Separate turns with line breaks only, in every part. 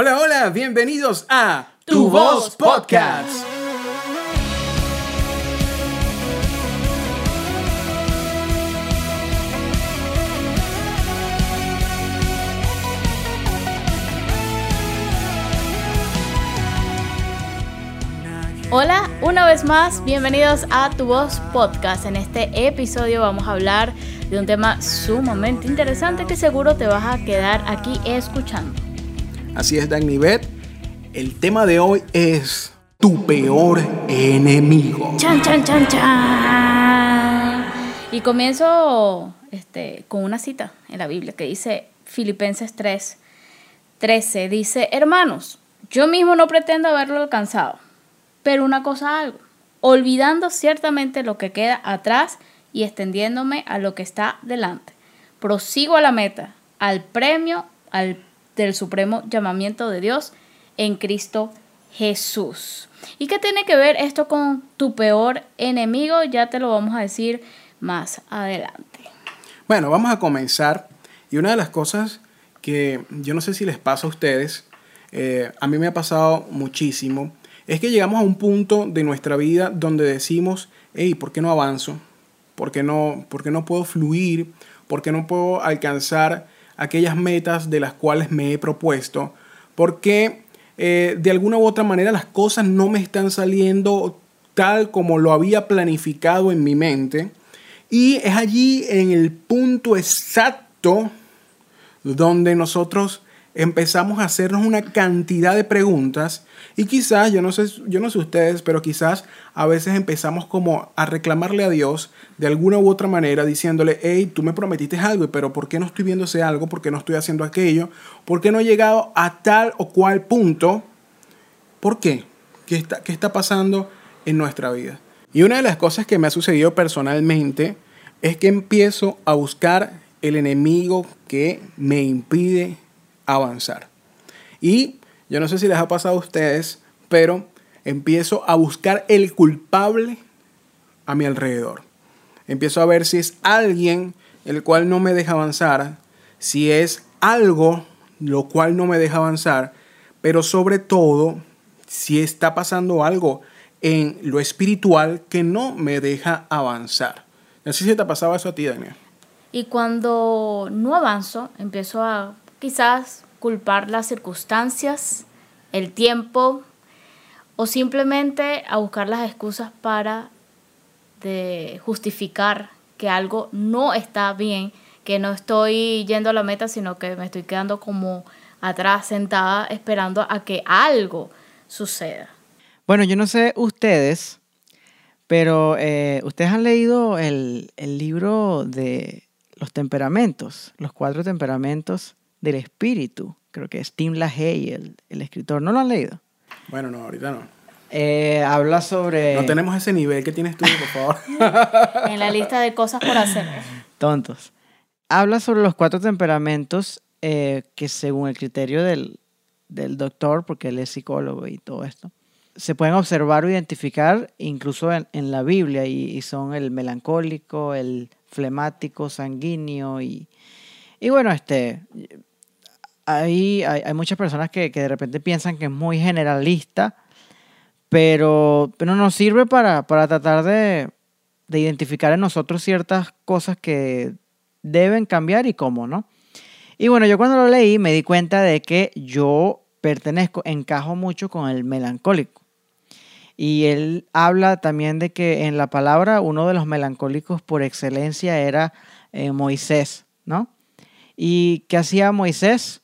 Hola, hola, bienvenidos a Tu Voz Podcast.
Hola, una vez más, bienvenidos a Tu Voz Podcast. En este episodio vamos a hablar de un tema sumamente interesante que seguro te vas a quedar aquí escuchando.
Así es, Dagny Beth. El tema de hoy es tu peor enemigo.
Chan, chan, chan, chan. Y comienzo este, con una cita en la Biblia que dice Filipenses 3, 13. Dice, hermanos, yo mismo no pretendo haberlo alcanzado pero una cosa algo, olvidando ciertamente lo que queda atrás y extendiéndome a lo que está delante. Prosigo a la meta, al premio al, del supremo llamamiento de Dios en Cristo Jesús. ¿Y qué tiene que ver esto con tu peor enemigo? Ya te lo vamos a decir más adelante.
Bueno, vamos a comenzar. Y una de las cosas que yo no sé si les pasa a ustedes, eh, a mí me ha pasado muchísimo, es que llegamos a un punto de nuestra vida donde decimos, hey, ¿por qué no avanzo? ¿Por qué no, por qué no puedo fluir? ¿Por qué no puedo alcanzar aquellas metas de las cuales me he propuesto? ¿Por qué eh, de alguna u otra manera las cosas no me están saliendo tal como lo había planificado en mi mente? Y es allí en el punto exacto donde nosotros empezamos a hacernos una cantidad de preguntas y quizás, yo no sé, yo no sé ustedes, pero quizás a veces empezamos como a reclamarle a Dios de alguna u otra manera diciéndole, hey, tú me prometiste algo, pero ¿por qué no estoy viendo ese algo? ¿Por qué no estoy haciendo aquello? ¿Por qué no he llegado a tal o cual punto? ¿Por qué? ¿Qué está, qué está pasando en nuestra vida? Y una de las cosas que me ha sucedido personalmente es que empiezo a buscar el enemigo que me impide avanzar. Y yo no sé si les ha pasado a ustedes, pero empiezo a buscar el culpable a mi alrededor. Empiezo a ver si es alguien el cual no me deja avanzar, si es algo lo cual no me deja avanzar, pero sobre todo si está pasando algo en lo espiritual que no me deja avanzar. No sé si te ha pasado eso a ti, Daniel.
Y cuando no avanzo, empiezo a quizás culpar las circunstancias, el tiempo o simplemente a buscar las excusas para justificar que algo no está bien, que no estoy yendo a la meta, sino que me estoy quedando como atrás sentada esperando a que algo suceda.
Bueno, yo no sé ustedes, pero eh, ustedes han leído el libro de los temperamentos, los cuatro temperamentos del espíritu. Creo que es Tim LaHaye, el, el escritor. ¿No lo han leído?
Bueno, no, ahorita no.
Eh, habla sobre...
No tenemos ese nivel que tienes tú, por favor.
en la lista de cosas por hacer.
Tontos. Habla sobre los cuatro temperamentos eh, que según el criterio del, del doctor, porque él es psicólogo y todo esto, se pueden observar o identificar incluso en, en la Biblia y, y, son el melancólico, el flemático, sanguíneo y, y bueno, este, hay, hay, muchas personas que, que, de repente piensan que es muy generalista, pero, pero nos sirve para, para tratar de, de identificar en nosotros ciertas cosas que deben cambiar y cómo, ¿no? Y bueno, yo cuando lo leí me di cuenta de que yo pertenezco, encajo mucho con el melancólico. Y él habla también de que en la palabra uno de los melancólicos por excelencia era eh, Moisés, ¿no? ¿Y qué hacía Moisés?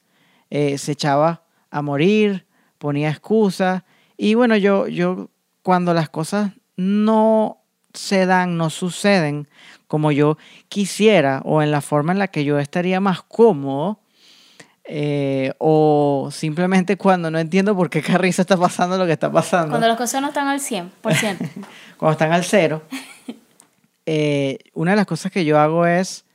Eh, se echaba a morir, ponía excusas. Y bueno, yo, yo cuando las cosas no se dan, no suceden como yo quisiera o en la forma en la que yo estaría más cómodo, eh, o simplemente cuando no entiendo por qué Carrizo está pasando lo que está pasando.
Cuando las cosas no están al 100%.
cuando están al cero. Eh, una de las cosas que yo hago es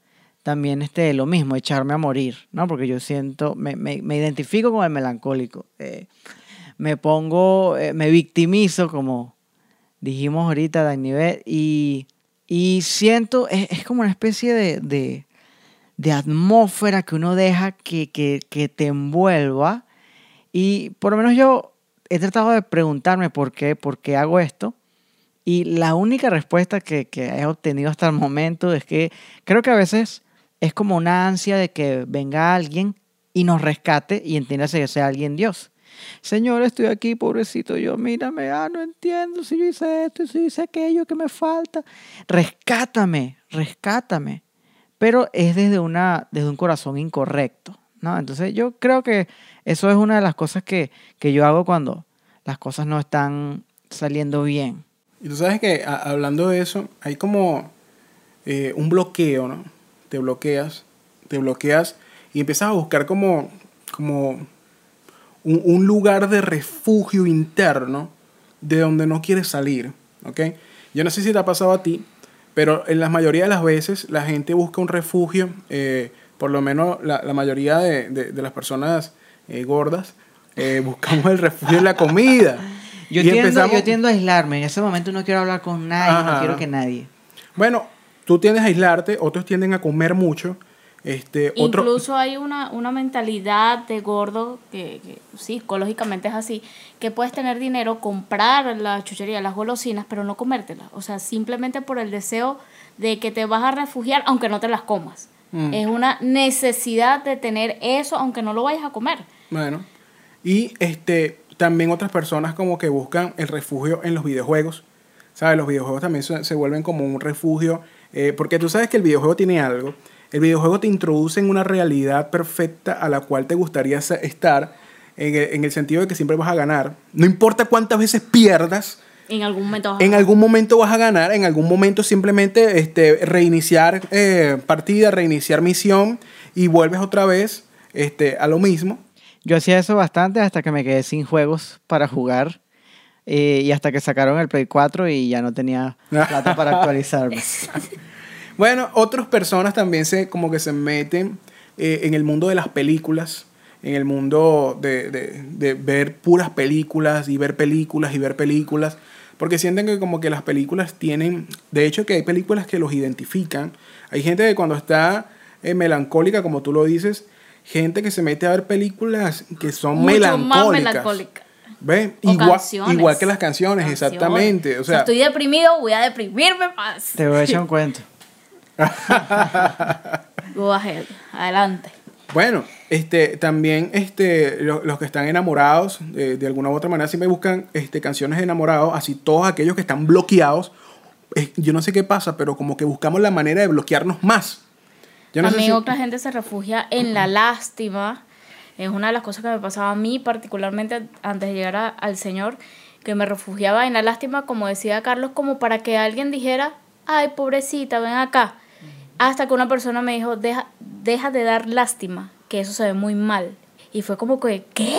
también este, lo mismo, echarme a morir, ¿no? Porque yo siento, me, me, me identifico con el melancólico. Eh, me pongo, eh, me victimizo, como dijimos ahorita, Dani y, y siento, es, es, como una especie de, de, de, atmósfera que uno deja que, que, que te envuelva Y por lo menos yo he tratado de preguntarme por qué, por qué hago esto. Y la única respuesta que, que he obtenido hasta el momento es que creo que a veces es como una ansia de que venga alguien y nos rescate y entiéndase que sea alguien Dios. Señor, estoy aquí, pobrecito yo, mírame, ah, no entiendo si yo hice esto, si hice aquello que me falta. Rescátame, rescátame. Pero es desde, una, desde un corazón incorrecto, ¿no? Entonces yo creo que eso es una de las cosas que, que yo hago cuando las cosas no están saliendo bien.
Y tú sabes que hablando de eso, hay como eh, un bloqueo, ¿no? Te bloqueas, te bloqueas y empiezas a buscar como, como un, lugar de refugio interno de donde no quieres salir, ¿ok? Yo no sé si te ha pasado a ti, pero en la mayoría de las veces la gente busca un refugio, eh, por lo menos la, mayoría de, las personas eh, gordas, eh, buscamos el refugio en la comida.
Yo, tiendo, yo tiendo a aislarme, en ese momento no quiero hablar con nadie, no quiero que nadie.
Bueno, tú tiendes a aislarte, otros tienden a comer mucho, este,
Incluso hay una, una mentalidad de gordo que, psicológicamente es así, que puedes tener dinero, comprar la chuchería, las golosinas, pero no comértelas. O sea, simplemente por el deseo de que te vas a refugiar aunque no te las comas. Mm. Es una necesidad de tener eso aunque no lo vayas a comer.
Bueno, y este, también otras personas como que buscan el refugio en los videojuegos. ¿Sabes? Los videojuegos también se, vuelven como un refugio, eh, porque tú sabes que el videojuego tiene algo el videojuego te introduce en una realidad perfecta a la cual te gustaría estar, en el, sentido de que siempre vas a ganar. No importa cuántas veces pierdas,
en algún momento
vas a, en algún momento vas a ganar, en algún momento simplemente este, reiniciar eh, partida, reiniciar misión y vuelves otra vez este, a lo mismo.
Yo hacía eso bastante hasta que me quedé sin juegos para jugar eh, y hasta que sacaron el Play 4 y ya no tenía plata para actualizarme.
Bueno, otras personas también se como que se meten eh, en el mundo de las películas, en el mundo de, de, ver puras películas y ver películas y ver películas, porque sienten que como que las películas tienen, de hecho que hay películas que los identifican, hay gente que cuando está eh, melancólica, como tú lo dices, gente que se mete a ver películas que son melancólicas. ¿Ve? Igual, igual, que las canciones, exactamente. O sea,
estoy deprimido, voy a deprimirme más.
Te voy a echar un cuento.
Go ahead, adelante.
Bueno, este, también este, los, que están enamorados, de alguna u otra manera, me buscan este, canciones de enamorados, así todos aquellos que están bloqueados. yo no sé qué pasa, pero como que buscamos la manera de bloquearnos más.
Yo También otra gente se refugia en la lástima. Es una de las cosas que me pasaba a mí, particularmente antes de llegar al Señor, que me refugiaba en la lástima, como decía Carlos, como para que alguien dijera, ay, pobrecita, ven acá. Hasta que una persona me dijo, deja, deja de dar lástima, que eso se ve muy mal. Y fue como que, ¿qué?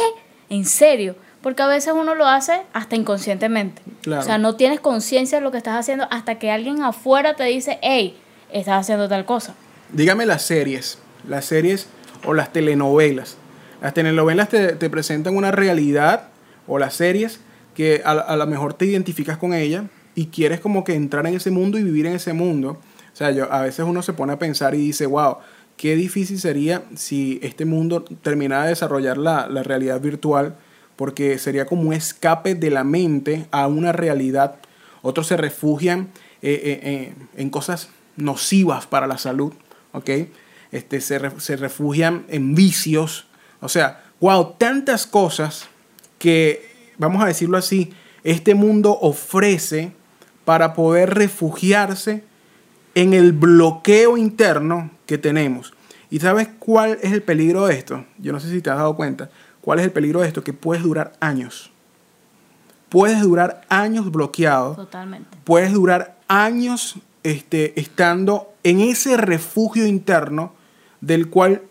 ¿En serio? Porque a veces uno lo hace hasta inconscientemente. O sea, no tienes conciencia de lo que estás haciendo hasta que alguien afuera te dice, hey, estás haciendo tal cosa.
Dígame las series, las series o las telenovelas. Las telenovelas te, te presentan una realidad o las series que a, a lo mejor te identificas con ella y quieres como que entrar en ese mundo y vivir en ese mundo. O sea, yo, a veces uno se pone a pensar y dice, wow, qué difícil sería si este mundo terminara de desarrollar la, realidad virtual, porque sería como un escape de la mente a una realidad. Otros se refugian eh, eh, eh, en cosas nocivas para la salud, ¿ok? Este, se, se refugian en vicios. O sea, wow, tantas cosas que, vamos a decirlo así, este mundo ofrece para poder refugiarse en el bloqueo interno que tenemos. ¿Y sabes cuál es el peligro de esto? Yo no sé si te has dado cuenta. ¿Cuál es el peligro de esto? Que puedes durar años. Puedes durar años bloqueado.
Totalmente.
Puedes durar años este, estando en ese refugio interno del cual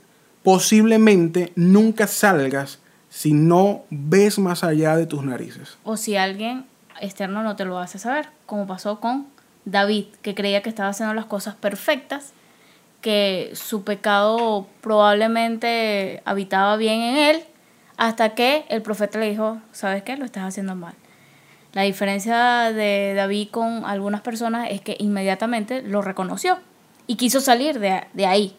posiblemente nunca salgas si no ves más allá de tus narices.
O si alguien externo no te lo hace saber, como pasó con David, que creía que estaba haciendo las cosas perfectas, que su pecado probablemente habitaba bien en él, hasta que el profeta le dijo, ¿sabes qué? Lo estás haciendo mal. La diferencia de David con algunas personas es que inmediatamente lo reconoció y quiso salir de, de ahí.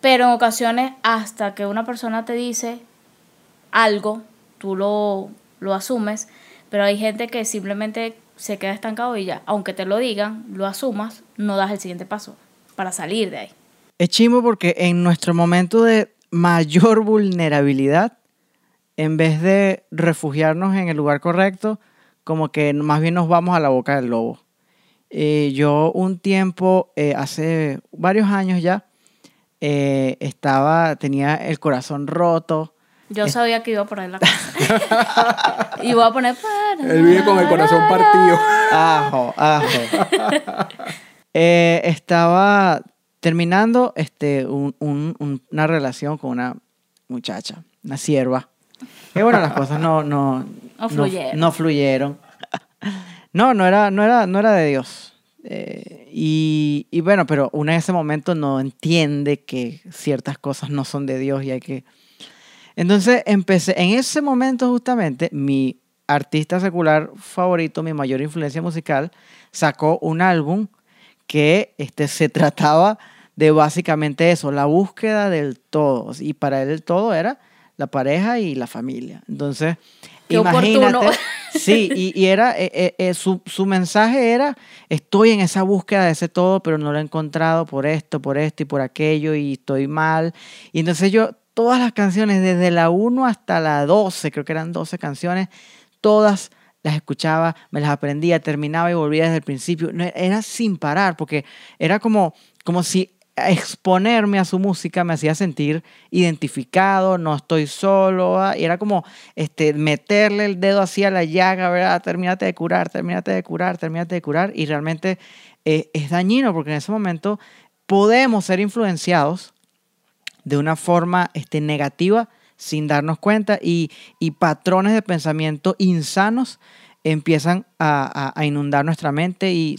Pero en ocasiones, hasta que una persona te dice algo tú lo, lo asumes, pero hay gente que simplemente se queda estancado y ya, aunque te lo digan, lo asumas, no das el siguiente paso para salir de ahí.
Es chimo porque en nuestro momento de mayor vulnerabilidad, en vez de refugiarnos en el lugar correcto, como que más bien nos vamos a la boca del lobo. Eh, yo un tiempo, eh, hace varios años ya, eh, estaba, tenía el corazón roto.
Yo sabía que iba a poner la cosa. iba a poner...
Él vive con el corazón partido.
Ajo, ajo. Eh, estaba terminando este, un- un- un- una relación con una muchacha, una sierva. Y bueno, las cosas no, no,
No fluyeron.
no fluyeron. No, no era, no era, no era de Dios. Eh, y, y bueno, pero uno en ese momento no entiende que ciertas cosas no son de Dios y hay que... Entonces empecé, en ese momento justamente, mi artista secular favorito, mi mayor influencia musical, sacó un álbum que este, se trataba de básicamente eso, la búsqueda del todo. Y para él el todo era la pareja y la familia. Entonces,
Qué oportuno.
imagínate. Sí, y, y era, eh, eh, eh, su, su mensaje era, estoy en esa búsqueda de ese todo, pero no lo he encontrado por esto, por esto y por aquello, y estoy mal. Y entonces yo, todas las canciones, desde la 1 hasta la 12, creo que eran 12 canciones, todas las escuchaba, me las aprendía, terminaba y volvía desde el principio. No, era sin parar, porque era como, como si exponerme a su música me hacía sentir identificado, no estoy solo, ah, y era como este, meterle el dedo así a la llaga, ¿verdad? Termínate de curar, termínate de curar, termínate de curar, y realmente eh, es dañino porque en ese momento podemos ser influenciados de una forma este, negativa sin darnos cuenta y, y patrones de pensamiento insanos empiezan a, a- inundar nuestra mente y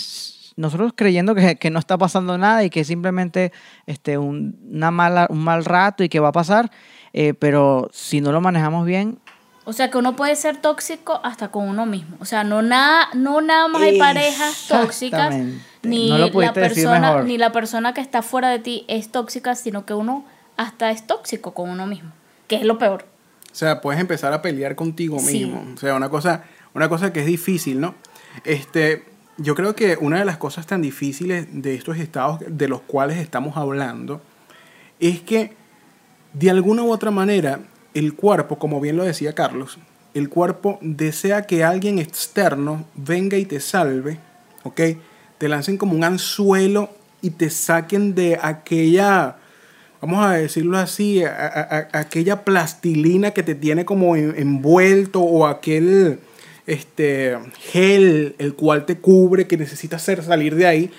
nosotros creyendo que, que no está pasando nada y que simplemente este, un, una mala, un mal rato y que va a pasar, eh, pero si no lo manejamos bien,
O sea que uno puede ser tóxico hasta con uno mismo. O sea, no nada, no nada más hay parejas tóxicas, ni
No
la persona, ni la persona que está fuera de ti es tóxica, sino que uno hasta es tóxico con uno mismo, que es lo peor.
O sea, puedes empezar a pelear contigo
Sí.
mismo. O sea, una cosa, una cosa que es difícil, ¿no? Este, yo creo que una de las cosas tan difíciles de estos estados de los cuales estamos hablando es que de alguna u otra manera el cuerpo, como bien lo decía Carlos, el cuerpo desea que alguien externo venga y te salve, ¿ok? Te lancen como un anzuelo y te saquen de aquella, vamos a decirlo así, aquella plastilina que te tiene como en- envuelto o aquel este, gel el cual te cubre que necesitas hacer salir de ahí.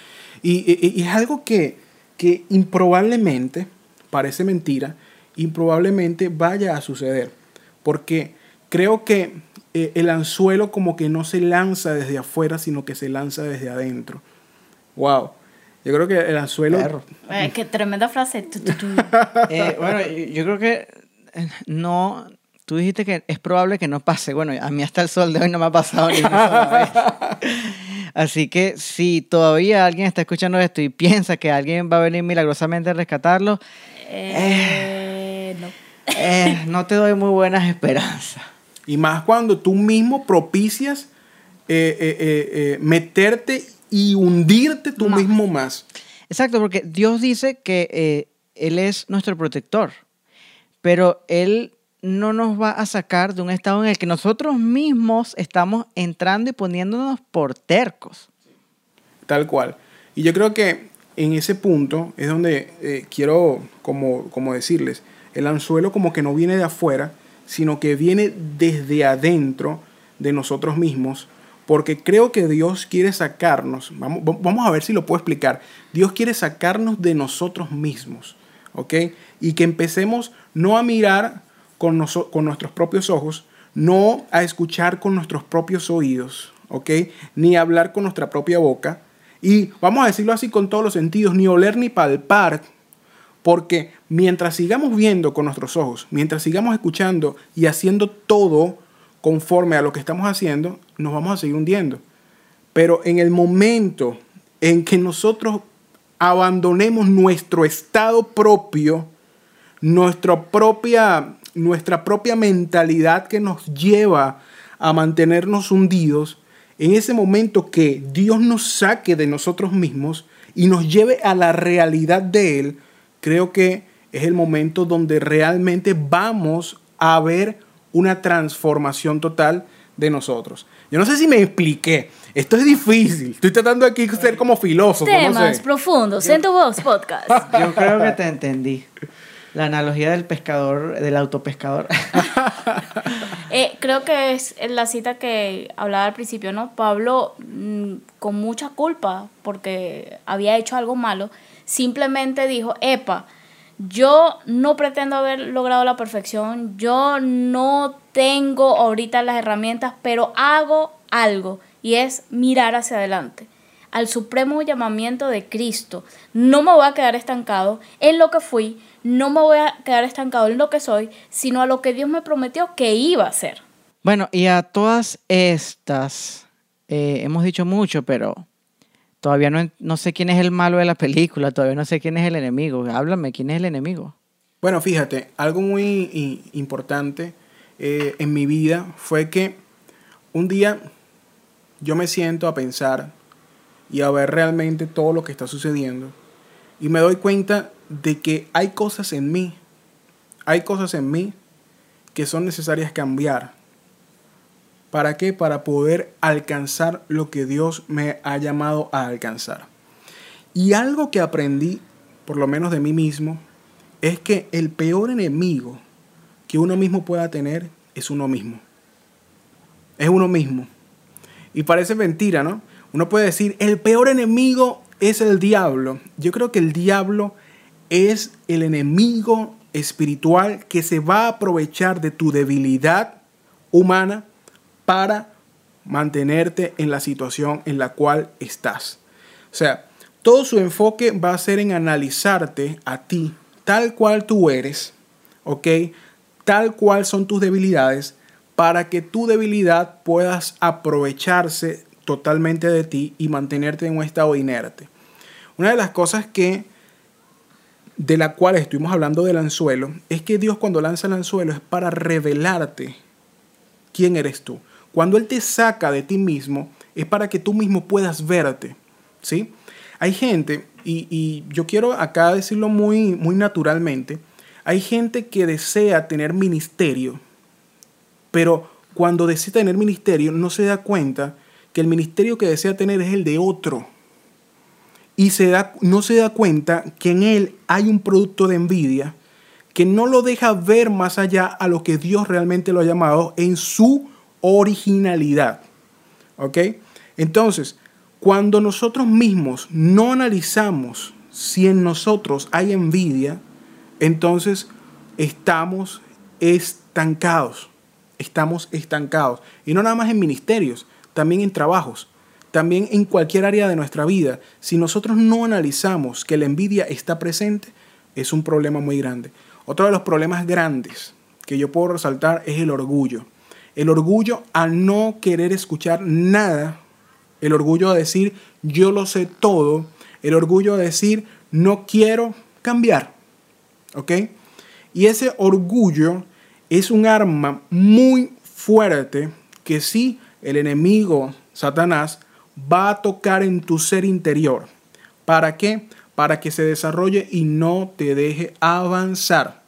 Y, y- y es algo que, que improbablemente, parece mentira, improbablemente vaya a suceder. Porque creo que eh, el anzuelo como que no se lanza desde afuera, sino que se lanza desde adentro. Wow. Yo creo que el anzuelo...
Eh, qué tremenda frase.
Eh, bueno, yo creo que no. Tú dijiste que es probable que no pase. Bueno, a mí hasta el sol de hoy no me ha pasado ni una sola vez. Así que si todavía alguien está escuchando esto y piensa que alguien va a venir milagrosamente a rescatarlo,
Eh, no.
eh, no te doy muy buenas esperanzas.
Y más cuando tú mismo propicias eh, eh, eh, eh, meterte y hundirte tú
Más.
mismo más.
Exacto, porque Dios dice que eh, Él es nuestro protector, pero Él no nos va a sacar de un estado en el que nosotros mismos estamos entrando y poniéndonos por tercos.
Tal cual. Y yo creo que en ese punto es donde eh, quiero como, como decirles, el anzuelo como que no viene de afuera, sino que viene desde adentro de nosotros mismos, porque creo que Dios quiere sacarnos, vamos, va- vamos a ver si lo puedo explicar, Dios quiere sacarnos de nosotros mismos, ¿ok? Y que empecemos no a mirar con, con nuestros propios ojos, no a escuchar con nuestros propios oídos, ¿ok? Ni hablar con nuestra propia boca. Y vamos a decirlo así con todos los sentidos, ni oler ni palpar, porque mientras sigamos viendo con nuestros ojos, mientras sigamos escuchando y haciendo todo conforme a lo que estamos haciendo, nos vamos a seguir hundiendo. Pero en el momento en que nosotros abandonemos nuestro estado propio, nuestra propia nuestra propia mentalidad que nos lleva a mantenernos hundidos, en ese momento que Dios nos saque de nosotros mismos y nos lleve a la realidad de Él, creo que es el momento donde realmente vamos a ver una transformación total de nosotros. Yo no sé si me expliqué. Esto es difícil. Estoy tratando aquí de ser como filósofo.
Temas profundos en tu voz podcast.
Yo creo que te entendí. La analogía del pescador, del autopescador.
Eh, creo que es la cita que hablaba al principio, ¿no? Pablo, mm, con mucha culpa, porque había hecho algo malo, simplemente dijo, epa, yo no pretendo haber logrado la perfección, yo no tengo ahorita las herramientas, pero hago algo y es mirar hacia adelante al supremo llamamiento de Cristo. No me voy a quedar estancado en lo que fui, no me voy a quedar estancado en lo que soy, sino a lo que Dios me prometió que iba a ser.
Bueno, y a todas estas, eh, hemos dicho mucho, pero todavía no, no sé quién es el malo de la película, todavía no sé quién es el enemigo. Háblame, ¿quién es el enemigo?
Bueno, fíjate, algo muy importante eh, en mi vida fue que un día yo me siento a pensar y a ver realmente todo lo que está sucediendo. Y me doy cuenta de que hay cosas en mí, hay cosas en mí que son necesarias cambiar. ¿Para qué? Para poder alcanzar lo que Dios me ha llamado a alcanzar. Y algo que aprendí, por lo menos de mí mismo, es que el peor enemigo que uno mismo pueda tener es uno mismo. Es uno mismo. Y parece mentira, ¿no? Uno puede decir, el peor enemigo es el diablo. Yo creo que el diablo es el enemigo espiritual que se va a aprovechar de tu debilidad humana para mantenerte en la situación en la cual estás. O sea, todo su enfoque va a ser en analizarte a ti, tal cual tú eres, ¿ok? Tal cual son tus debilidades, para que tu debilidad puedas aprovecharse totalmente de ti y mantenerte en un estado inerte. Una de las cosas que de la cual estuvimos hablando del anzuelo es que Dios cuando lanza el anzuelo es para revelarte quién eres tú. Cuando Él te saca de ti mismo es para que tú mismo puedas verte. ¿sí? Hay gente, y, y yo quiero acá decirlo muy, muy naturalmente, hay gente que desea tener ministerio, pero cuando desea tener ministerio no se da cuenta que el ministerio que desea tener es el de otro. Y no se da cuenta que en él hay un producto de envidia que no lo deja ver más allá a lo que Dios realmente lo ha llamado en su originalidad. ¿Ok? Entonces, cuando nosotros mismos no analizamos si en nosotros hay envidia, entonces estamos estancados. Estamos estancados. Y no nada más en ministerios, también en trabajos, también en cualquier área de nuestra vida. Si nosotros no analizamos que la envidia está presente, es un problema muy grande. Otro de los problemas grandes que yo puedo resaltar es el orgullo. El orgullo a no querer escuchar nada. El orgullo a decir yo lo sé todo. El orgullo a decir no quiero cambiar. ¿Ok? Y ese orgullo es un arma muy fuerte que sí el enemigo, Satanás, va a tocar en tu ser interior. ¿Para qué? Para que se desarrolle y no te deje avanzar.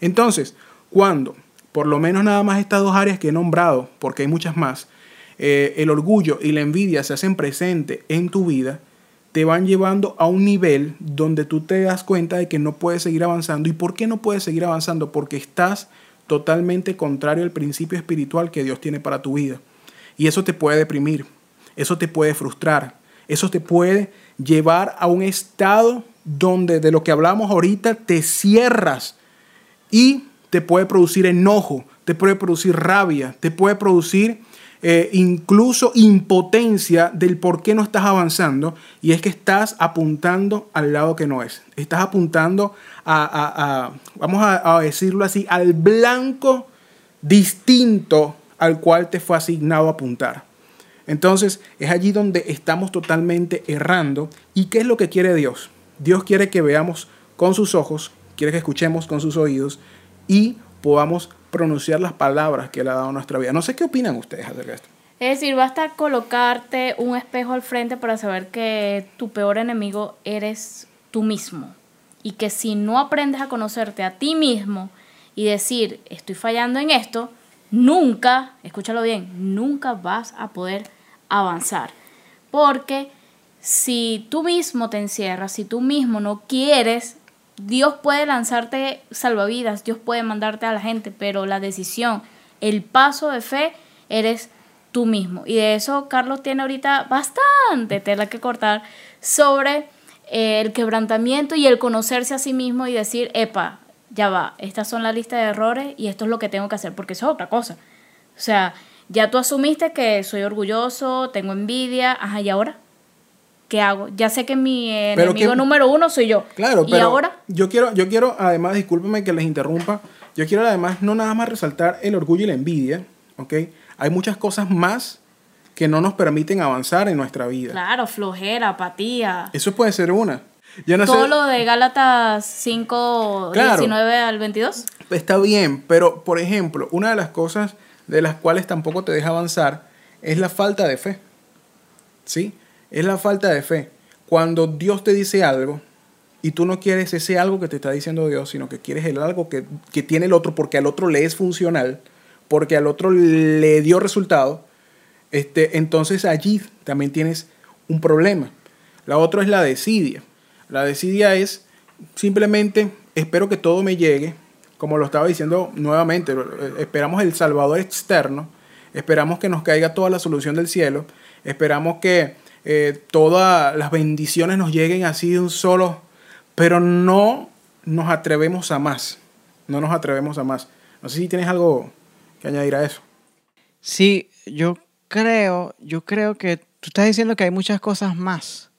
Entonces, cuando, por lo menos nada más estas dos áreas que he nombrado, porque hay muchas más, eh, el orgullo y la envidia se hacen presentes en tu vida, te van llevando a un nivel donde tú te das cuenta de que no puedes seguir avanzando. ¿Y por qué no puedes seguir avanzando? Porque estás totalmente contrario al principio espiritual que Dios tiene para tu vida. Y eso te puede deprimir, eso te puede frustrar, eso te puede llevar a un estado donde de lo que hablamos ahorita te cierras y te puede producir enojo, te puede producir rabia, te puede producir eh, incluso impotencia del por qué no estás avanzando y es que estás apuntando al lado que no es. Estás apuntando a, vamos a decirlo así, al blanco distinto al cual te fue asignado apuntar. Entonces es allí donde estamos totalmente errando. ¿Y qué es lo que quiere Dios? Dios quiere que veamos con sus ojos, quiere que escuchemos con sus oídos y podamos pronunciar las palabras que Él ha dado nuestra vida. No sé qué opinan ustedes acerca de esto.
Es decir, basta colocarte un espejo al frente para saber que tu peor enemigo eres tú mismo. Y que si no aprendes a conocerte a ti mismo y decir, estoy fallando en esto, nunca, escúchalo bien, nunca vas a poder avanzar. Porque si tú mismo te encierras, si tú mismo no quieres, Dios puede lanzarte salvavidas, Dios puede mandarte a la gente, pero la decisión, el paso de fe, eres tú mismo. Y de eso Carlos tiene ahorita bastante tela que cortar sobre eh, el quebrantamiento y el conocerse a sí mismo y decir, epa, ya va, estas son la lista de errores y esto es lo que tengo que hacer, porque eso es otra cosa. O sea, ya tú asumiste que soy orgulloso, tengo envidia, ajá, ¿y ahora? ¿Qué hago? Ya sé que mi enemigo número uno soy yo.
Claro,
¿Y
pero
ahora?
yo quiero, yo quiero, además, discúlpeme que les interrumpa, yo quiero además no nada más resaltar el orgullo y la envidia, ¿ok? Hay muchas cosas más que no nos permiten avanzar en nuestra vida.
Claro, flojera, apatía.
Eso puede ser una.
Yo no Todo lo de Gálatas 5, 19 al 22.
Está bien, pero por ejemplo, una de las cosas de las cuales tampoco te deja avanzar es la falta de fe. ¿Sí? Es la falta de fe. Cuando Dios te dice algo y tú no quieres ese algo que te está diciendo Dios, sino que quieres el algo que, que tiene el otro porque al otro le es funcional, porque al otro le dio resultado, este, entonces allí también tienes un problema. La otra es la desidia. La desidia es simplemente espero que todo me llegue, como lo estaba diciendo nuevamente, esperamos el Salvador externo, esperamos que nos caiga toda la solución del cielo, esperamos que eh, todas las bendiciones nos lleguen así de un solo, pero no nos atrevemos a más, no nos atrevemos a más. No sé si tienes algo que añadir a eso.
Sí, yo creo, yo creo que tú estás diciendo que hay muchas cosas más,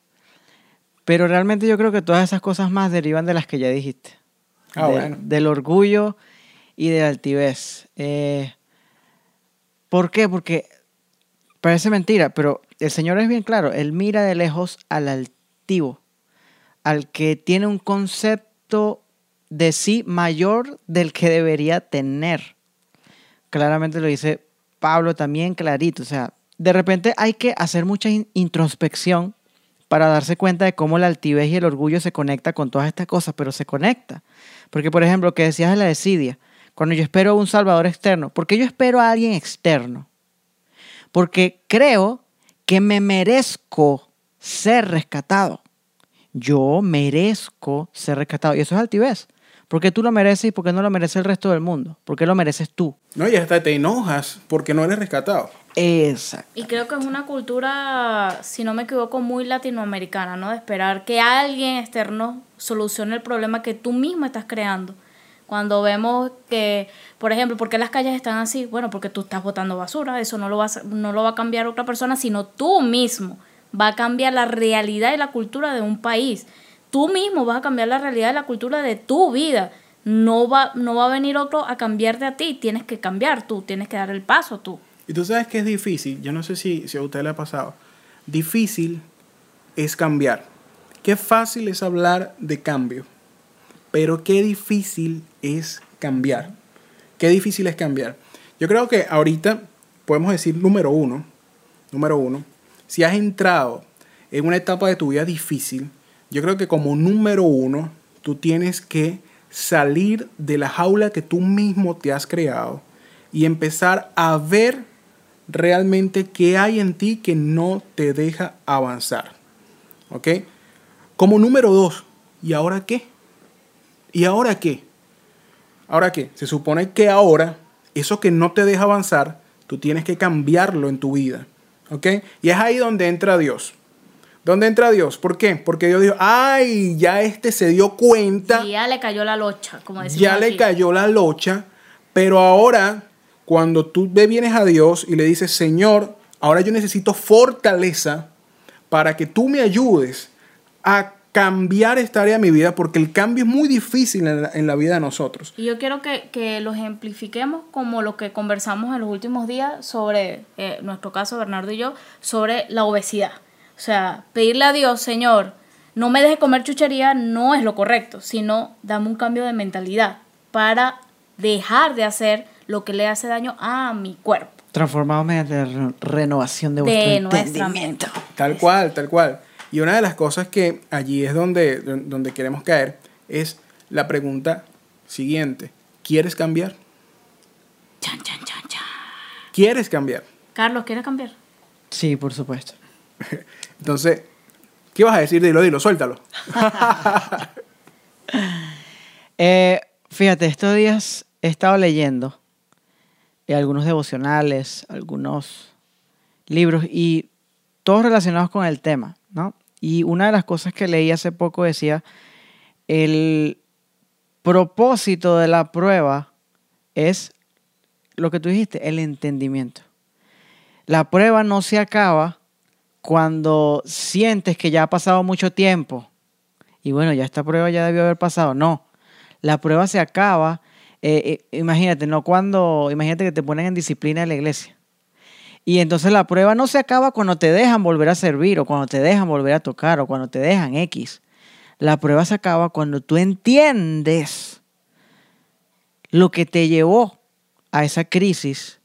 pero realmente yo creo que todas esas cosas más derivan de las que ya dijiste. Ah, bueno. Del orgullo y de la altivez. Eh, ¿Por qué? Porque parece mentira, pero el Señor es bien claro. Él mira de lejos al altivo, al que tiene un concepto de sí mayor del que debería tener. Claramente lo dice Pablo también clarito. O sea, de repente hay que hacer mucha introspección para darse cuenta de cómo la altivez y el orgullo se conecta con todas estas cosas, pero se conecta. Porque, por ejemplo, que decías de la desidia, cuando yo espero a un salvador externo, ¿por qué yo espero a alguien externo? Porque creo que me merezco ser rescatado. Yo merezco ser rescatado. Y eso es altivez. Porque tú lo mereces y porque no lo merece el resto del mundo. Porque lo mereces tú.
No, y hasta te enojas porque no eres rescatado.
Exacto.
Y creo que es una cultura, si no me equivoco, muy latinoamericana, ¿no? De esperar que alguien externo solucione el problema que tú mismo estás creando. Cuando vemos que, por ejemplo, ¿por qué las calles están así? Bueno, porque tú estás botando basura, eso no lo, va a cambiar otra persona, sino tú mismo. Va a cambiar la realidad y la cultura de un país tú mismo vas a cambiar la realidad y la cultura de tu vida. No va, no va a venir otro a cambiarte a ti, tienes que cambiar tú, tienes que dar el paso tú.
Y tú sabes que es difícil, yo no sé si, si a usted le ha pasado, difícil es cambiar. Qué fácil es hablar de cambio, pero qué difícil es cambiar. Qué difícil es cambiar. Yo creo que ahorita podemos decir número uno, número uno, si has entrado en una etapa de tu vida difícil, yo creo que como número uno, tú tienes que salir de la jaula que tú mismo te has creado y empezar a ver realmente qué hay en ti que no te deja avanzar. ¿Ok? Como número dos, ¿y ahora qué? ¿Y ahora qué? ¿Ahora qué? Se supone que ahora eso que no te deja avanzar, tú tienes que cambiarlo en tu vida. ¿Ok? Y es ahí donde entra Dios. ¿Dónde entra Dios? ¿Por qué? Porque Dios dijo, ay, ya este se dio cuenta.
Y ya le cayó la locha, como decimos
Ya le cayó la locha, pero ahora, cuando tú vienes a Dios y le dices, Señor, ahora yo necesito fortaleza para que tú me ayudes a cambiar esta área de mi vida, porque el cambio es muy difícil en la, vida de nosotros.
Y yo quiero que, lo ejemplifiquemos como lo que conversamos en los últimos días sobre, eh, nuestro caso, Bernardo y yo, sobre la obesidad. O sea, pedirle a Dios, Señor, no me deje comer chuchería no es lo correcto, sino dame un cambio de mentalidad para dejar de hacer lo que le hace daño a mi cuerpo.
Transformado mediante la renovación de vuestro
De
entendimiento.
Tal cual, tal cual. Y una de las cosas que allí es donde, donde queremos caer es la pregunta siguiente. ¿Quieres cambiar?
Chan, chan, chan, chan.
¿Quieres cambiar?
Carlos, ¿quieres cambiar?
Sí, por supuesto.
Entonces, ¿qué vas a decir? Dilo, dilo, suéltalo.
Eh, fíjate, estos días he estado leyendo eh, algunos devocionales, algunos libros y todos relacionados con el tema, ¿no? Y una de las cosas que leí hace poco decía, el propósito de la prueba es lo que tú dijiste, el entendimiento. La prueba no se acaba cuando sientes que ya ha pasado mucho tiempo y bueno, ya esta prueba ya debió haber pasado. No, la prueba se acaba. Eh, eh, imagínate, no cuando, imagínate que te ponen en disciplina en la iglesia. Y entonces la prueba no se acaba cuando te dejan volver a servir o cuando te dejan volver a tocar o cuando te dejan X. La prueba se acaba cuando tú entiendes lo que te llevó a esa crisis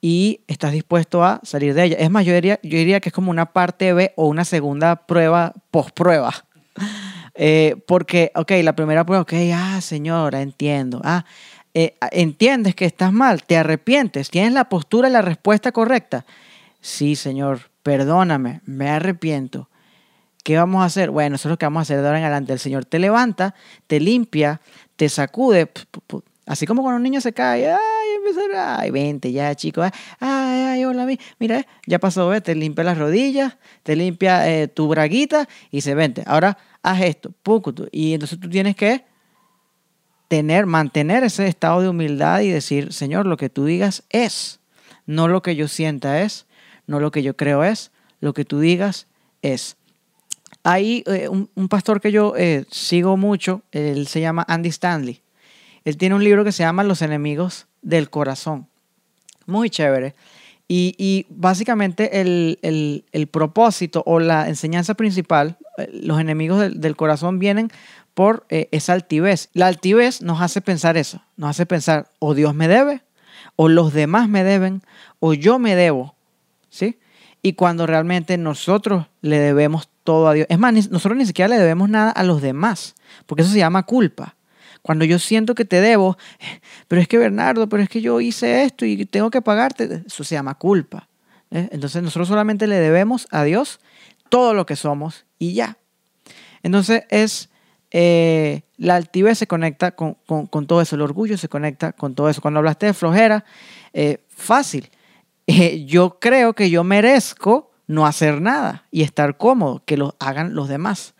y estás dispuesto a salir de ella. Es más, yo diría, yo diría que es como una parte B o una segunda prueba post-prueba. Eh, porque, ok, la primera prueba, ok, ah, señora, entiendo. Ah, eh, entiendes que estás mal, te arrepientes, tienes la postura y la respuesta correcta. Sí, señor, perdóname, me arrepiento. ¿Qué vamos a hacer? Bueno, eso es lo que vamos a hacer de ahora en adelante. El Señor te levanta, te limpia, te sacude. Así como cuando un niño se cae, ay, empezar, ay, vente ya, chico, ay, ay, hola, mi- mira, eh, ya pasó, ve, te limpia las rodillas, te limpia tu braguita y se vente. Ahora haz esto, pucutu. Y entonces tú tienes que tener, mantener ese estado de humildad y decir, Señor, lo que tú digas es, no lo que yo sienta es, no lo que yo creo es, lo que tú digas es. Hay eh, un, pastor que yo eh, sigo mucho, él se llama Andy Stanley. Él tiene un libro que se llama Los enemigos del corazón. Muy chévere. Y, y básicamente el, el- el propósito o la enseñanza principal, los enemigos del, corazón vienen por eh, esa altivez. La altivez nos hace pensar eso, nos hace pensar o Dios me debe, o los demás me deben, o yo me debo, ¿sí? Y cuando realmente nosotros le debemos todo a Dios. Es más, nosotros ni siquiera le debemos nada a los demás, porque eso se llama culpa. Cuando yo siento que te debo, pero es que Bernardo, pero es que yo hice esto y tengo que pagarte, eso se llama culpa. ¿eh? Entonces nosotros solamente le debemos a Dios todo lo que somos y ya. Entonces es eh, la altivez se conecta con, con- todo eso, el orgullo se conecta con todo eso. Cuando hablaste de flojera, eh, fácil. Eh, yo creo que yo merezco no hacer nada y estar cómodo, que lo hagan los demás.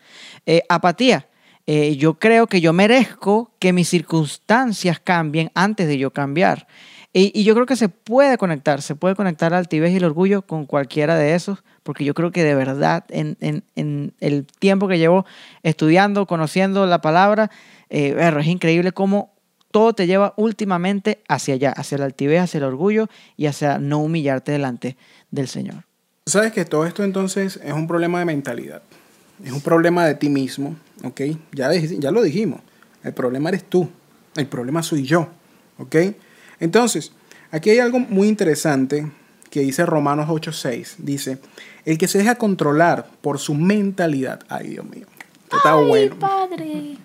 Apatía. Yo creo que yo merezco que mis circunstancias cambien antes de yo cambiar. Y, yo creo que se puede conectar, se puede conectar la altivez y el orgullo con cualquiera de esos, porque yo creo que de verdad en, en- el tiempo que llevo estudiando, conociendo la palabra, eh, es increíble cómo todo te lleva últimamente hacia allá, hacia la altivez, hacia el orgullo y hacia no humillarte delante del Señor.
Sabes que todo esto entonces es un problema de mentalidad. Es un problema de ti mismo, ¿ok? Ya, ya lo dijimos. El problema eres tú. El problema soy yo, ¿ok? Entonces, aquí hay algo muy interesante que dice Romanos 8:6. Dice, el que se deja controlar por su mentalidad. Ay, Dios mío. Esto Está
Ay,
bueno.
padre.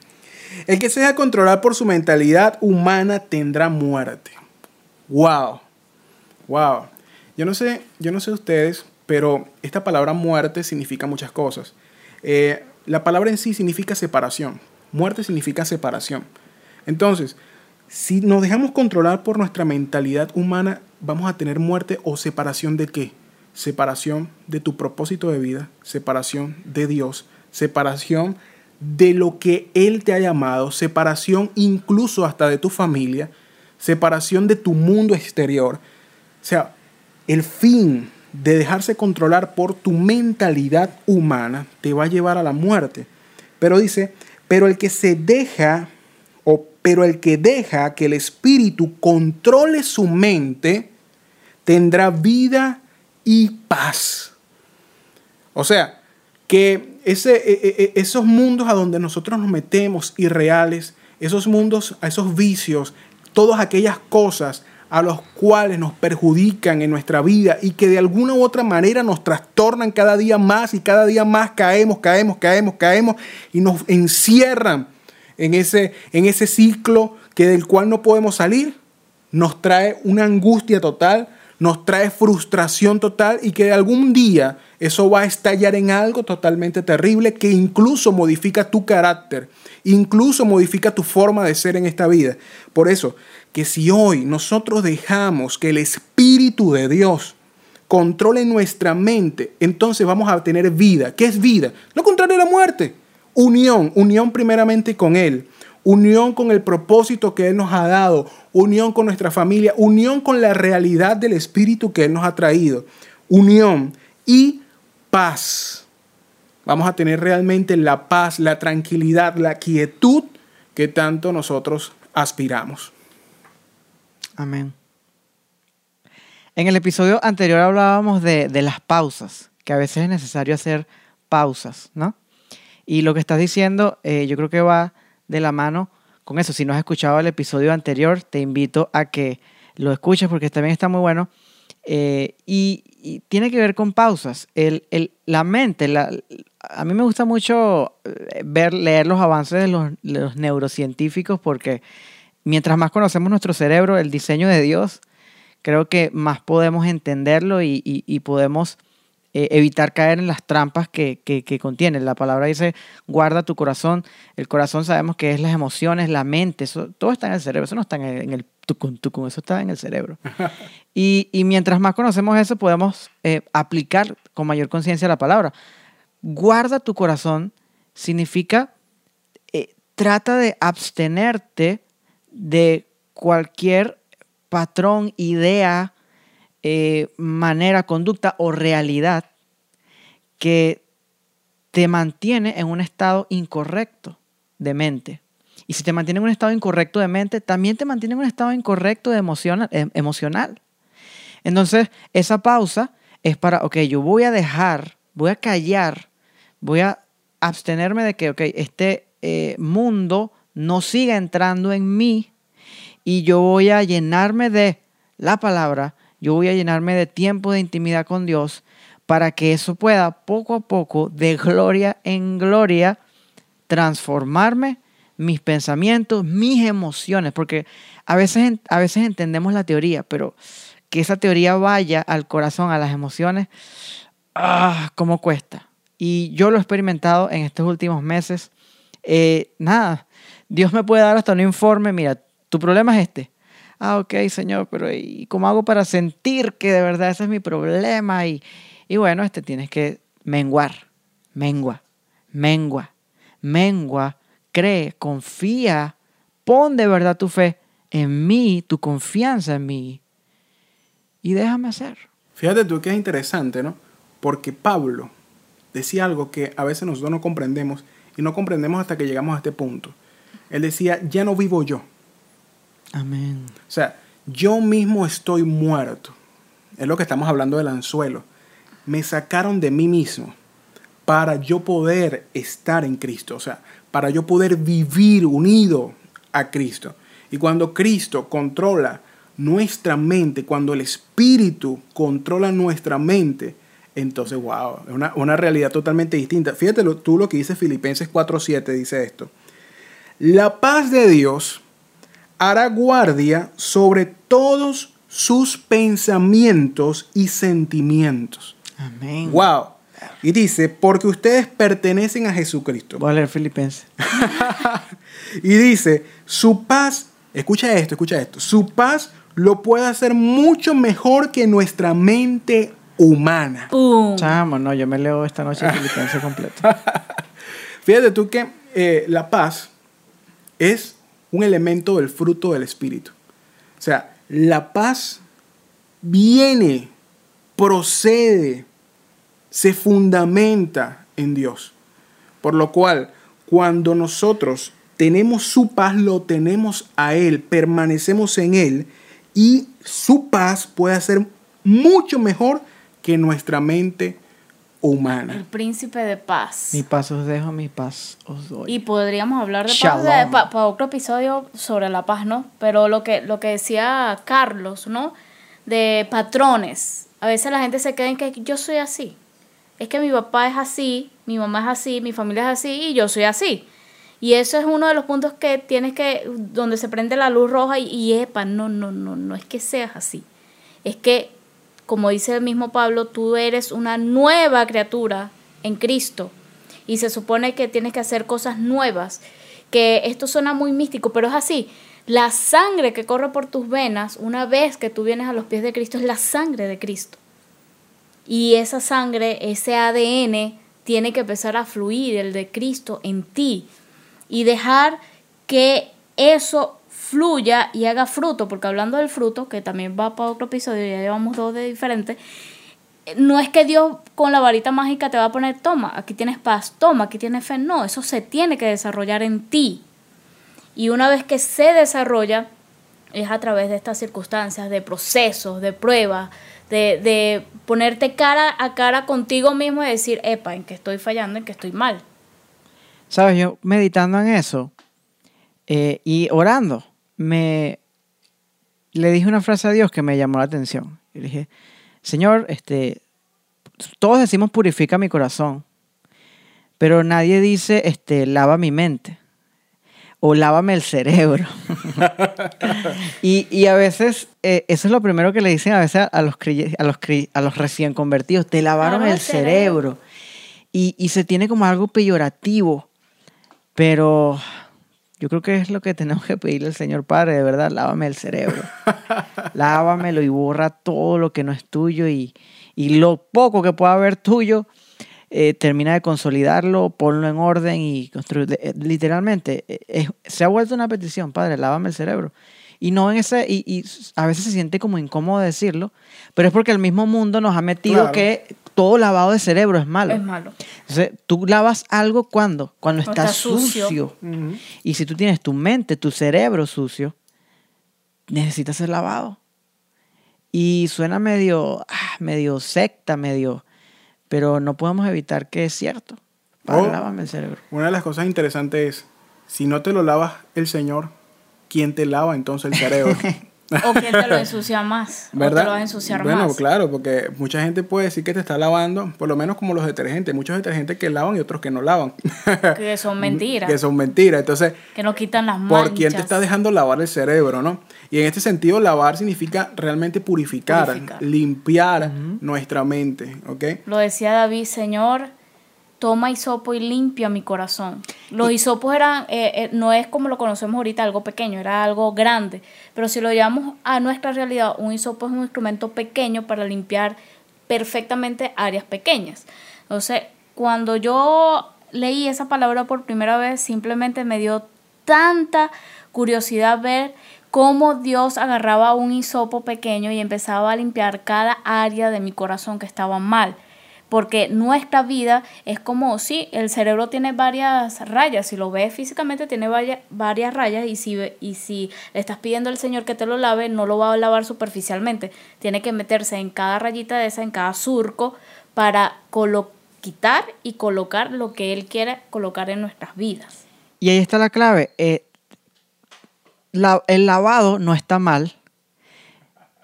El que se deja controlar por su mentalidad humana tendrá muerte. Wow. Wow. Yo no sé, yo no sé ustedes, pero esta palabra muerte significa muchas cosas. Eh, la palabra en sí significa separación. Muerte significa separación. Entonces, si nos dejamos controlar por nuestra mentalidad humana, vamos a tener muerte o separación de qué? Separación de tu propósito de vida, separación de Dios, separación de lo que Él te ha llamado, separación incluso hasta de tu familia, separación de tu mundo exterior. O sea, el fin de dejarse controlar por tu mentalidad humana te va a llevar a la muerte. Pero dice, pero el que se deja, o pero el que deja que el espíritu controle su mente, tendrá vida y paz. O sea, que ese, e- e- esos mundos a donde nosotros nos metemos irreales, esos mundos, esos vicios, todas aquellas cosas a los cuales nos perjudican en nuestra vida y que de alguna u otra manera nos trastornan cada día más y cada día más caemos, caemos, caemos, caemos y nos encierran en ese, en ese ciclo que del cual no podemos salir, nos trae una angustia total, nos trae frustración total y que algún día eso va a estallar en algo totalmente terrible que incluso modifica tu carácter, incluso modifica tu forma de ser en esta vida. Por eso, que si hoy nosotros dejamos que el Espíritu de Dios controle nuestra mente, entonces vamos a tener vida. ¿Qué es vida? Lo contrario de la muerte. Unión, unión primeramente con Él, unión con el propósito que Él nos ha dado, unión con nuestra familia, unión con la realidad del Espíritu que Él nos ha traído, unión y paz. Vamos a tener realmente la paz, la tranquilidad, la quietud que tanto nosotros aspiramos.
Amén. En el episodio anterior hablábamos de, las pausas, que a veces es necesario hacer pausas, ¿no? Y lo que estás diciendo, eh, yo creo que va de la mano con eso. Si no has escuchado el episodio anterior, te invito a que lo escuches porque también está muy bueno. Eh, y, tiene que ver con pausas. El, la mente, la, a mí me gusta mucho eh, ver, leer los avances de los, los neurocientíficos porque mientras más conocemos nuestro cerebro, el diseño de Dios, creo que más podemos entenderlo y, podemos eh, evitar caer en las trampas que, que, contiene. La palabra dice, guarda tu corazón. El corazón sabemos que es las emociones, la mente, eso, todo está en el cerebro, eso no está en el, tucun, tucun, eso está en el cerebro. y, mientras más conocemos eso, podemos eh, aplicar con mayor conciencia la palabra. Guarda tu corazón significa, eh, trata de abstenerte de cualquier patrón, idea, eh, manera, conducta o realidad que te mantiene en un estado incorrecto de mente. Y si te mantiene en un estado incorrecto de mente, también te mantiene en un estado incorrecto de em, emocional. Entonces, esa pausa es para, ok, yo voy a dejar, voy a callar, voy a abstenerme de que, ok, este eh, mundo no siga entrando en mí y yo voy a llenarme de la palabra, yo voy a llenarme de tiempo de intimidad con Dios para que eso pueda poco a poco, de gloria en gloria, transformarme mis pensamientos, mis emociones, porque a veces, a veces entendemos la teoría, pero que esa teoría vaya al corazón, a las emociones, ah, cómo cuesta. Y yo lo he experimentado en estos últimos meses. Eh, nada, Dios me puede dar hasta un informe, mira, tu problema es este. Ah, ok, Señor, pero ¿y cómo hago para sentir que de verdad ese es mi problema? Y, y bueno, este tienes que menguar, mengua, mengua, mengua, cree, confía, pon de verdad tu fe en mí, tu confianza en mí y déjame hacer.
Fíjate tú que es interesante, ¿no? Porque Pablo decía algo que a veces nosotros no comprendemos y no comprendemos hasta que llegamos a este punto. Él decía, ya no vivo yo.
Amén.
O sea, yo mismo estoy muerto. Es lo que estamos hablando del anzuelo. Me sacaron de mí mismo para yo poder estar en Cristo. O sea, para yo poder vivir unido a Cristo. Y cuando Cristo controla nuestra mente, cuando el Espíritu controla nuestra mente, entonces, wow, es una, una realidad totalmente distinta. Fíjate tú lo que dice Filipenses 4.7, dice esto. La paz de Dios hará guardia sobre todos sus pensamientos y sentimientos.
Amén.
Wow. Y dice, porque ustedes pertenecen a Jesucristo.
Voy a leer Filipenses.
y dice, su paz, escucha esto, escucha esto, su paz lo puede hacer mucho mejor que nuestra mente humana.
Chamo, no, yo me leo esta noche Filipenses completo.
Fíjate tú que eh, la paz es un elemento del fruto del Espíritu. O sea, la paz viene, procede, se fundamenta en Dios. Por lo cual, cuando nosotros tenemos su paz, lo tenemos a Él, permanecemos en Él y su paz puede ser mucho mejor que nuestra mente humana.
El príncipe de paz.
Mi paz os dejo, mi paz os doy.
Y podríamos hablar de paz para otro episodio sobre la paz, ¿no? Pero lo que, lo que decía Carlos, ¿no? De patrones. A veces la gente se queda en que yo soy así. Es que mi papá es así, mi mamá es así, mi familia es así y yo soy así. Y eso es uno de los puntos que tienes que, donde se prende la luz roja y, y epa, no, no, no, no es que seas así. Es que, como dice el mismo Pablo, tú eres una nueva criatura en Cristo. Y se supone que tienes que hacer cosas nuevas. Que esto suena muy místico, pero es así. La sangre que corre por tus venas, una vez que tú vienes a los pies de Cristo, es la sangre de Cristo. Y esa sangre, ese ADN, tiene que empezar a fluir, el de Cristo, en ti. Y dejar que eso fluya y haga fruto, porque hablando del fruto, que también va para otro episodio, ya llevamos dos de diferentes, no es que Dios con la varita mágica te va a poner, toma, aquí tienes paz, toma, aquí tienes fe, no, eso se tiene que desarrollar en ti. Y una vez que se desarrolla, es a través de estas circunstancias, de procesos, de pruebas, de, de ponerte cara a cara contigo mismo y decir, epa, en que estoy fallando, en que estoy mal.
Sabes, yo meditando en eso eh, y orando, me le dije una frase a Dios que me llamó la atención. Y le dije, Señor, este, todos decimos purifica mi corazón, pero nadie dice, este, lava mi mente o lávame el cerebro. y, y a veces, eh, eso es lo primero que le dicen a veces a los, a los, cri- a los recién convertidos, te lavaron
Lava
el
el cerebro.
cerebro. Y, y se tiene como algo peyorativo, pero yo creo que es lo que tenemos que pedirle al Señor Padre, de verdad, lávame el cerebro. Lávamelo y borra todo lo que no es tuyo y, y lo poco que pueda haber tuyo, eh, termina de consolidarlo, ponlo en orden y construir. eh, Literalmente, eh, se ha vuelto una petición, Padre, lávame el cerebro. Y no en ese, y, y a veces se siente como incómodo decirlo, pero es porque el mismo mundo nos ha metido
Claro.
que todo lavado de cerebro es malo.
Es malo.
Entonces, tú lavas algo cuando, cuando
Cuando
está,
está sucio.
sucio. Y si tú tienes tu mente, tu cerebro sucio, necesitas ser lavado. Y suena medio, ah, medio secta, medio, pero no podemos evitar que es cierto. Padre,
Oh.
lávame el cerebro.
Una de las cosas interesantes es, si no te lo lavas el Señor, ¿quién te lava entonces el cerebro?
O quién te lo ensucia más. O
¿Verdad?
te lo va a ensuciar
bueno,
más.
claro, porque mucha gente puede decir que te está lavando, por lo menos como los detergentes. Muchos detergentes que lavan y otros que no lavan.
Que son mentiras.
que son mentiras. Entonces,
Que no quitan las manchas.
¿por quién te está dejando lavar el cerebro, no? Y en este sentido, lavar significa realmente purificar,
Purificar.
limpiar nuestra mente, ¿ok?
Lo decía David, Señor, toma hisopo y limpia mi corazón. Los hisopos eran, eh, eh, no es como lo conocemos ahorita, algo pequeño, era algo grande. Pero si lo llevamos a nuestra realidad, un hisopo es un instrumento pequeño para limpiar perfectamente áreas pequeñas. Entonces, cuando yo leí esa palabra por primera vez, simplemente me dio tanta curiosidad ver cómo Dios agarraba un hisopo pequeño y empezaba a limpiar cada área de mi corazón que estaba mal. Porque nuestra vida es como, sí, el cerebro tiene varias rayas, si lo ves físicamente tiene varias, varias rayas y si, y si le estás pidiendo al Señor que te lo lave, no lo va a lavar superficialmente, tiene que meterse en cada rayita de esa, en cada surco, para quitar y colocar lo que Él quiere colocar en nuestras vidas.
Y ahí está la clave. eh, el lavado no está mal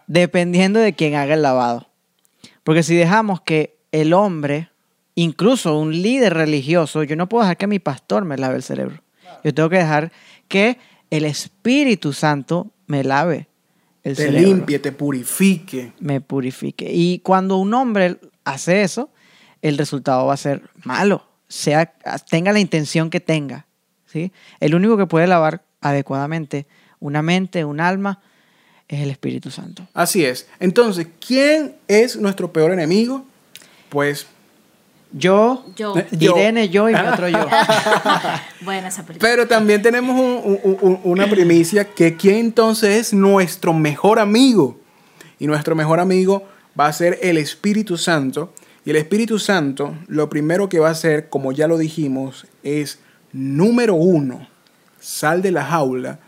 dependiendo de quién haga el lavado. Porque si dejamos que el hombre, incluso un líder religioso, yo no puedo dejar que mi pastor me lave el cerebro. Yo tengo que dejar que el Espíritu Santo me lave el
Te
cerebro.
limpie, te purifique.
Me purifique. Y cuando un hombre hace eso, el resultado va a ser malo, sea, tenga la intención que tenga. ¿sí? El único que puede lavar adecuadamente una mente, un alma, es el Espíritu Santo.
Así es. Entonces, ¿quién es nuestro peor enemigo? Pues
Yo,
Yo.
Yo.
Irene, yo y mi otro yo.
Buena esa película.
Pero también tenemos un- un- un- una primicia que quién entonces es nuestro mejor amigo. Y nuestro mejor amigo va a ser el Espíritu Santo. Y el Espíritu Santo lo primero que va a hacer, como ya lo dijimos, es número uno, sal de la jaula.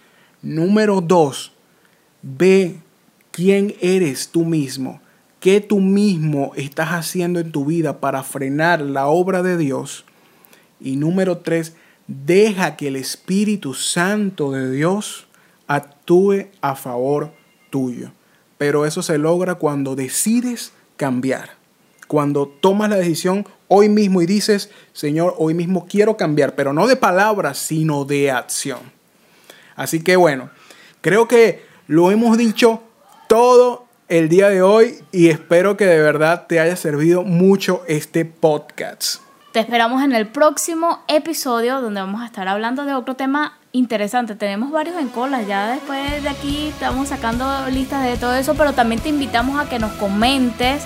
Número dos, ve quién eres tú mismo. Qué tú mismo estás haciendo en tu vida para frenar la obra de Dios. Y número tres, deja que el Espíritu Santo de Dios actúe a favor tuyo. Pero eso se logra cuando decides cambiar. Cuando tomas la decisión hoy mismo y dices, Señor, hoy mismo quiero cambiar, pero no de palabras, sino de acción. Así que bueno, creo que lo hemos dicho todo el día de hoy y espero que de verdad te haya servido mucho este podcast.
Te esperamos en el próximo episodio donde vamos a estar hablando de otro tema interesante. Tenemos varios en cola. Ya después de aquí estamos sacando listas de todo eso, pero también te invitamos a que nos comentes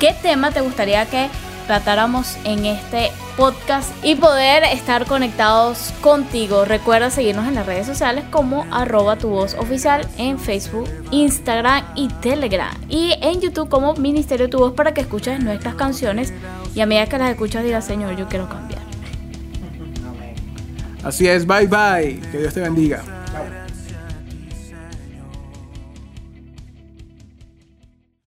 qué tema te gustaría que tratáramos en este podcast y poder estar conectados contigo. Recuerda seguirnos en las redes sociales como arroba tu voz oficial en Facebook, Instagram y Telegram. Y en YouTube como Ministerio Tu Voz para que escuches nuestras canciones y a medida que las escuchas digas, Señor, yo quiero cambiar.
Así es, bye bye. Que Dios te bendiga.